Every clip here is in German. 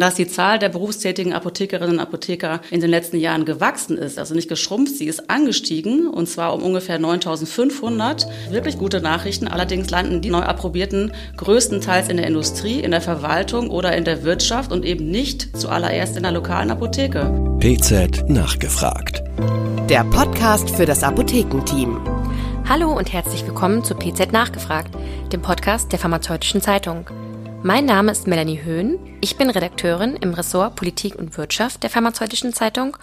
dass die Zahl der berufstätigen Apothekerinnen und Apotheker in den letzten Jahren gewachsen ist, also nicht geschrumpft, sie ist angestiegen und zwar um ungefähr 9500. Wirklich gute Nachrichten, allerdings landen die neu approbierten größtenteils in der Industrie, in der Verwaltung oder in der Wirtschaft und eben nicht zuallererst in der lokalen Apotheke. PZ nachgefragt. Der Podcast für das Apothekenteam. Hallo und herzlich willkommen zu PZ nachgefragt, dem Podcast der Pharmazeutischen Zeitung. Mein Name ist Melanie Höhn. Ich bin Redakteurin im Ressort Politik und Wirtschaft der Pharmazeutischen Zeitung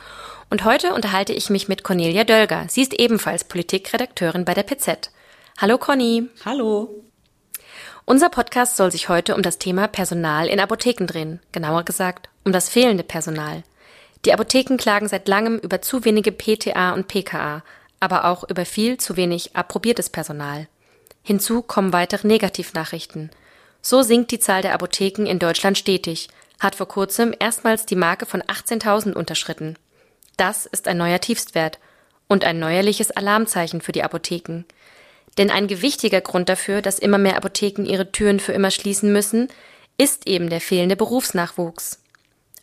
und heute unterhalte ich mich mit Cornelia Dölger. Sie ist ebenfalls Politikredakteurin bei der PZ. Hallo Conny. Hallo. Unser Podcast soll sich heute um das Thema Personal in Apotheken drehen, genauer gesagt um das fehlende Personal. Die Apotheken klagen seit langem über zu wenige PTA und PKA, aber auch über viel zu wenig approbiertes Personal. Hinzu kommen weitere Negativnachrichten – so sinkt die Zahl der Apotheken in Deutschland stetig, hat vor kurzem erstmals die Marke von 18.000 unterschritten. Das ist ein neuer Tiefstwert und ein neuerliches Alarmzeichen für die Apotheken. Denn ein gewichtiger Grund dafür, dass immer mehr Apotheken ihre Türen für immer schließen müssen, ist eben der fehlende Berufsnachwuchs.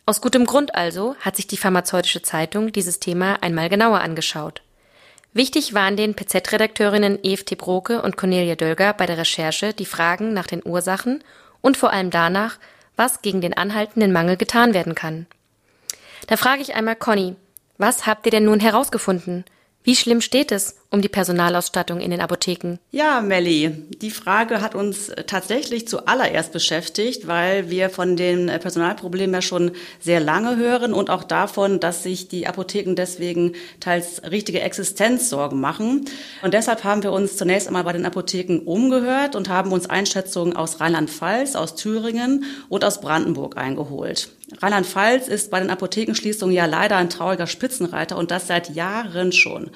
Aus gutem Grund also hat sich die Pharmazeutische Zeitung dieses Thema einmal genauer angeschaut. Wichtig waren den PZ-Redakteurinnen EFT Broke und Cornelia Dölger bei der Recherche die Fragen nach den Ursachen und vor allem danach, was gegen den anhaltenden Mangel getan werden kann. Da frage ich einmal Conny, was habt ihr denn nun herausgefunden? Wie schlimm steht es um die Personalausstattung in den Apotheken? Ja, Melli, die Frage hat uns tatsächlich zuallererst beschäftigt, weil wir von den Personalproblemen ja schon sehr lange hören und auch davon, dass sich die Apotheken deswegen teils richtige Existenzsorgen machen. Und deshalb haben wir uns zunächst einmal bei den Apotheken umgehört und haben uns Einschätzungen aus Rheinland-Pfalz, aus Thüringen und aus Brandenburg eingeholt. Rheinland-Pfalz ist bei den Apothekenschließungen ja leider ein trauriger Spitzenreiter und das seit Jahren schon.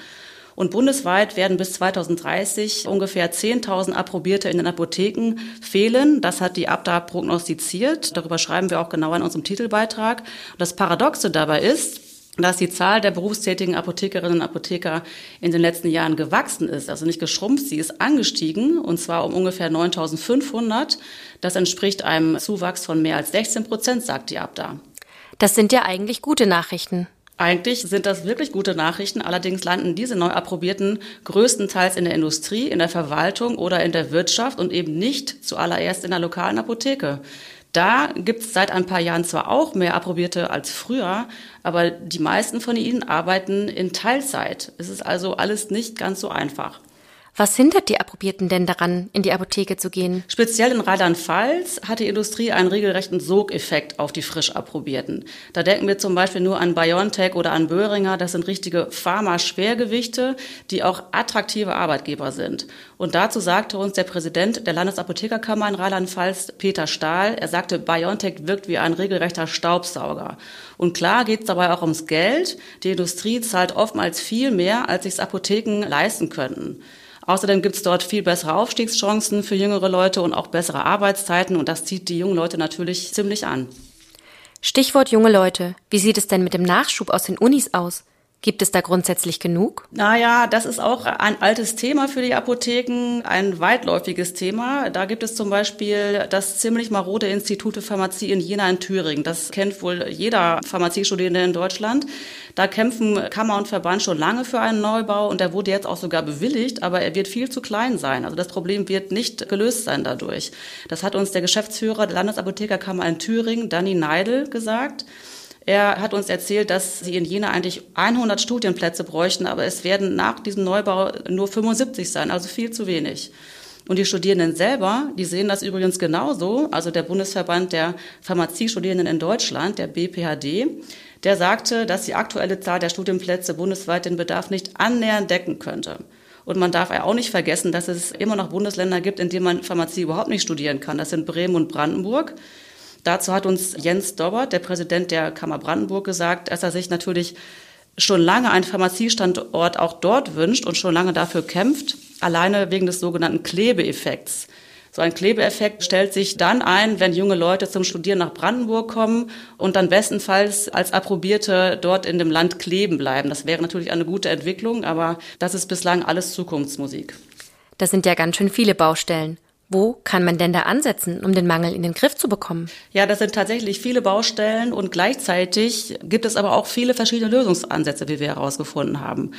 Und bundesweit werden bis 2030 ungefähr 10.000 Approbierte in den Apotheken fehlen. Das hat die Abda prognostiziert. Darüber schreiben wir auch genauer in unserem Titelbeitrag. Und das Paradoxe dabei ist, dass die Zahl der berufstätigen Apothekerinnen und Apotheker in den letzten Jahren gewachsen ist, also nicht geschrumpft, sie ist angestiegen und zwar um ungefähr 9.500. Das entspricht einem Zuwachs von mehr als 16 Prozent, sagt die Abda. Das sind ja eigentlich gute Nachrichten. Eigentlich sind das wirklich gute Nachrichten. Allerdings landen diese neu approbierten größtenteils in der Industrie, in der Verwaltung oder in der Wirtschaft und eben nicht zuallererst in der lokalen Apotheke. Da gibt es seit ein paar Jahren zwar auch mehr Approbierte als früher, aber die meisten von ihnen arbeiten in Teilzeit. Es ist also alles nicht ganz so einfach. Was hindert die Approbierten denn daran, in die Apotheke zu gehen? Speziell in Rheinland-Pfalz hat die Industrie einen regelrechten Sogeffekt auf die frisch Approbierten. Da denken wir zum Beispiel nur an BioNTech oder an Böhringer. Das sind richtige Pharma-Schwergewichte, die auch attraktive Arbeitgeber sind. Und dazu sagte uns der Präsident der Landesapothekerkammer in Rheinland-Pfalz, Peter Stahl, er sagte, BioNTech wirkt wie ein regelrechter Staubsauger. Und klar geht es dabei auch ums Geld. Die Industrie zahlt oftmals viel mehr, als sich Apotheken leisten könnten. Außerdem gibt es dort viel bessere Aufstiegschancen für jüngere Leute und auch bessere Arbeitszeiten und das zieht die jungen Leute natürlich ziemlich an. Stichwort junge Leute. Wie sieht es denn mit dem Nachschub aus den Unis aus? Gibt es da grundsätzlich genug? Naja, das ist auch ein altes Thema für die Apotheken, ein weitläufiges Thema. Da gibt es zum Beispiel das ziemlich marode Institut für Pharmazie in Jena in Thüringen. Das kennt wohl jeder Pharmaziestudierende in Deutschland. Da kämpfen Kammer und Verband schon lange für einen Neubau und der wurde jetzt auch sogar bewilligt, aber er wird viel zu klein sein. Also das Problem wird nicht gelöst sein dadurch. Das hat uns der Geschäftsführer der Landesapothekerkammer in Thüringen, Danny Neidel, gesagt. Er hat uns erzählt, dass sie in Jena eigentlich 100 Studienplätze bräuchten, aber es werden nach diesem Neubau nur 75 sein, also viel zu wenig. Und die Studierenden selber, die sehen das übrigens genauso. Also der Bundesverband der Pharmaziestudierenden in Deutschland, der BPHD, der sagte, dass die aktuelle Zahl der Studienplätze bundesweit den Bedarf nicht annähernd decken könnte. Und man darf ja auch nicht vergessen, dass es immer noch Bundesländer gibt, in denen man Pharmazie überhaupt nicht studieren kann. Das sind Bremen und Brandenburg. Dazu hat uns Jens Dobbert, der Präsident der Kammer Brandenburg, gesagt, dass er sich natürlich schon lange einen Pharmaziestandort auch dort wünscht und schon lange dafür kämpft, alleine wegen des sogenannten Klebeeffekts. So ein Klebeeffekt stellt sich dann ein, wenn junge Leute zum Studieren nach Brandenburg kommen und dann bestenfalls als Approbierte dort in dem Land kleben bleiben. Das wäre natürlich eine gute Entwicklung, aber das ist bislang alles Zukunftsmusik. Das sind ja ganz schön viele Baustellen. Wo kann man denn da ansetzen, um den Mangel in den Griff zu bekommen? Ja, das sind tatsächlich viele Baustellen und gleichzeitig gibt es aber auch viele verschiedene Lösungsansätze, wie wir herausgefunden haben.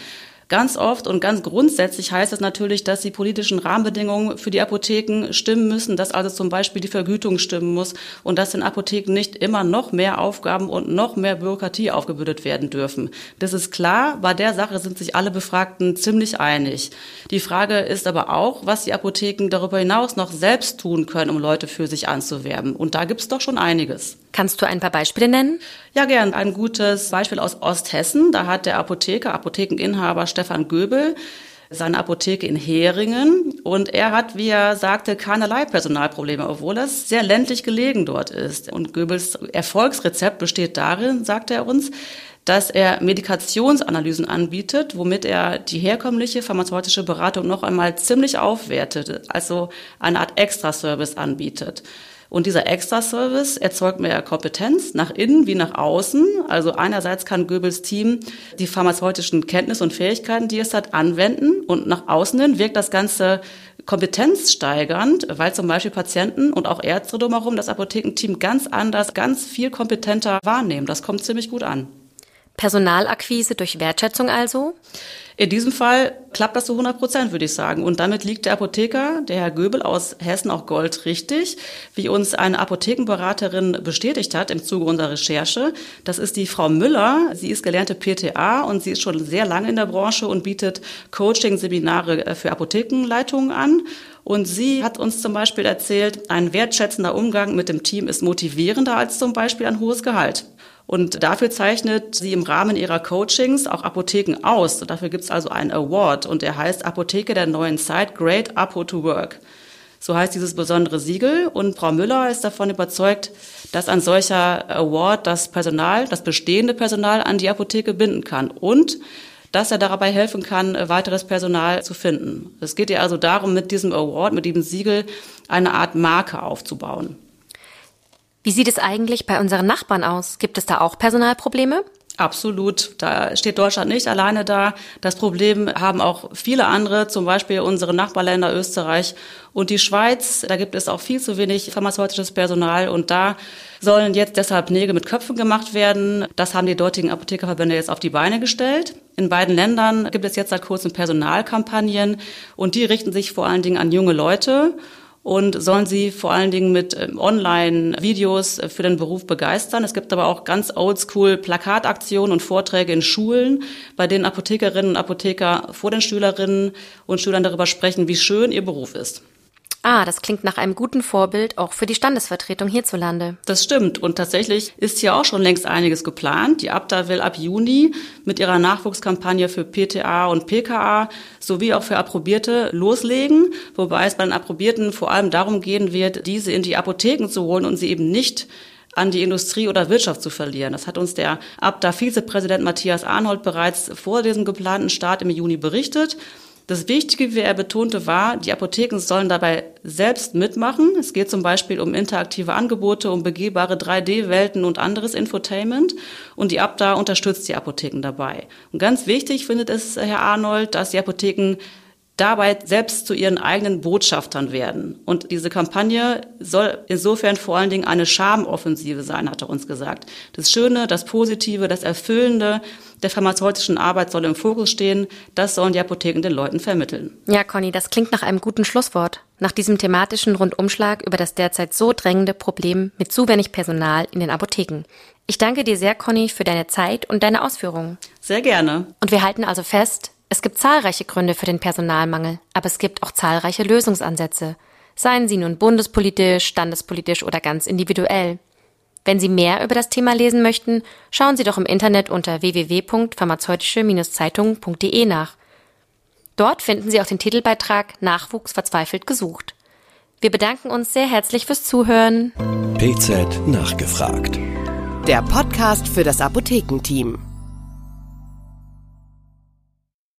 Ganz oft und ganz grundsätzlich heißt es natürlich, dass die politischen Rahmenbedingungen für die Apotheken stimmen müssen, dass also zum Beispiel die Vergütung stimmen muss und dass den Apotheken nicht immer noch mehr Aufgaben und noch mehr Bürokratie aufgebürdet werden dürfen. Das ist klar, bei der Sache sind sich alle Befragten ziemlich einig. Die Frage ist aber auch, was die Apotheken darüber hinaus noch selbst tun können, um Leute für sich anzuwerben. Und da gibt es doch schon einiges. Kannst du ein paar Beispiele nennen? Ja, gern. Ein gutes Beispiel aus Osthessen. Da hat der Apotheker, Apothekeninhaber Stefan Göbel seine Apotheke in Heringen und er hat, wie er sagte, keinerlei Personalprobleme, obwohl es sehr ländlich gelegen dort ist. Und Göbels Erfolgsrezept besteht darin, sagt er uns, dass er Medikationsanalysen anbietet, womit er die herkömmliche pharmazeutische Beratung noch einmal ziemlich aufwertet, also eine Art Extraservice anbietet. Und dieser Extra-Service erzeugt mehr Kompetenz nach innen wie nach außen. Also einerseits kann Goebbels Team die pharmazeutischen Kenntnisse und Fähigkeiten, die es hat, anwenden. Und nach außen hin wirkt das Ganze kompetenzsteigernd, weil zum Beispiel Patienten und auch Ärzte drumherum das Apothekenteam ganz anders, ganz viel kompetenter wahrnehmen. Das kommt ziemlich gut an. Personalakquise durch Wertschätzung also? In diesem Fall klappt das zu 100 Prozent, würde ich sagen. Und damit liegt der Apotheker, der Herr Göbel aus Hessen, auch goldrichtig, wie uns eine Apothekenberaterin bestätigt hat im Zuge unserer Recherche. Das ist die Frau Müller. Sie ist gelernte PTA und sie ist schon sehr lange in der Branche und bietet Coaching-Seminare für Apothekenleitungen an. Und sie hat uns zum Beispiel erzählt, ein wertschätzender Umgang mit dem Team ist motivierender als zum Beispiel ein hohes Gehalt. Und dafür zeichnet sie im Rahmen ihrer Coachings auch Apotheken aus. Und dafür gibt es also einen Award und der heißt Apotheke der neuen Zeit Great Apo to Work. So heißt dieses besondere Siegel. Und Frau Müller ist davon überzeugt, dass ein solcher Award das Personal, das bestehende Personal an die Apotheke binden kann und dass er dabei helfen kann, weiteres Personal zu finden. Es geht ihr also darum, mit diesem Award, mit diesem Siegel eine Art Marke aufzubauen. Wie sieht es eigentlich bei unseren Nachbarn aus? Gibt es da auch Personalprobleme? Absolut. Da steht Deutschland nicht alleine da. Das Problem haben auch viele andere, zum Beispiel unsere Nachbarländer Österreich und die Schweiz. Da gibt es auch viel zu wenig pharmazeutisches Personal und da sollen jetzt deshalb Nägel mit Köpfen gemacht werden. Das haben die dortigen Apothekerverbände jetzt auf die Beine gestellt. In beiden Ländern gibt es jetzt seit kurzem Personalkampagnen und die richten sich vor allen Dingen an junge Leute und sollen sie vor allen Dingen mit ähm, Online-Videos äh, für den Beruf begeistern. Es gibt aber auch ganz oldschool Plakataktionen und Vorträge in Schulen, bei denen Apothekerinnen und Apotheker vor den Schülerinnen und Schülern darüber sprechen, wie schön ihr Beruf ist. Ah, das klingt nach einem guten Vorbild auch für die Standesvertretung hierzulande. Das stimmt. Und tatsächlich ist hier auch schon längst einiges geplant. Die Abda will ab Juni mit ihrer Nachwuchskampagne für PTA und PKA sowie auch für Approbierte loslegen. Wobei es bei den Approbierten vor allem darum gehen wird, diese in die Apotheken zu holen und sie eben nicht an die Industrie oder Wirtschaft zu verlieren. Das hat uns der Abda-Vizepräsident Matthias Arnold bereits vor diesem geplanten Start im Juni berichtet. Das Wichtige, wie er betonte, war, die Apotheken sollen dabei selbst mitmachen. Es geht zum Beispiel um interaktive Angebote, um begehbare 3D-Welten und anderes Infotainment. Und die Abda unterstützt die Apotheken dabei. Und ganz wichtig findet es Herr Arnold, dass die Apotheken dabei selbst zu ihren eigenen Botschaftern werden. Und diese Kampagne soll insofern vor allen Dingen eine Schamoffensive sein, hat er uns gesagt. Das Schöne, das Positive, das Erfüllende der pharmazeutischen Arbeit soll im Fokus stehen. Das sollen die Apotheken den Leuten vermitteln. Ja, Conny, das klingt nach einem guten Schlusswort. Nach diesem thematischen Rundumschlag über das derzeit so drängende Problem mit zu wenig Personal in den Apotheken. Ich danke dir sehr, Conny, für deine Zeit und deine Ausführungen. Sehr gerne. Und wir halten also fest, es gibt zahlreiche Gründe für den Personalmangel, aber es gibt auch zahlreiche Lösungsansätze, seien sie nun bundespolitisch, standespolitisch oder ganz individuell. Wenn Sie mehr über das Thema lesen möchten, schauen Sie doch im Internet unter www.pharmazeutische-zeitung.de nach. Dort finden Sie auch den Titelbeitrag Nachwuchs verzweifelt gesucht. Wir bedanken uns sehr herzlich fürs Zuhören. PZ nachgefragt. Der Podcast für das Apothekenteam.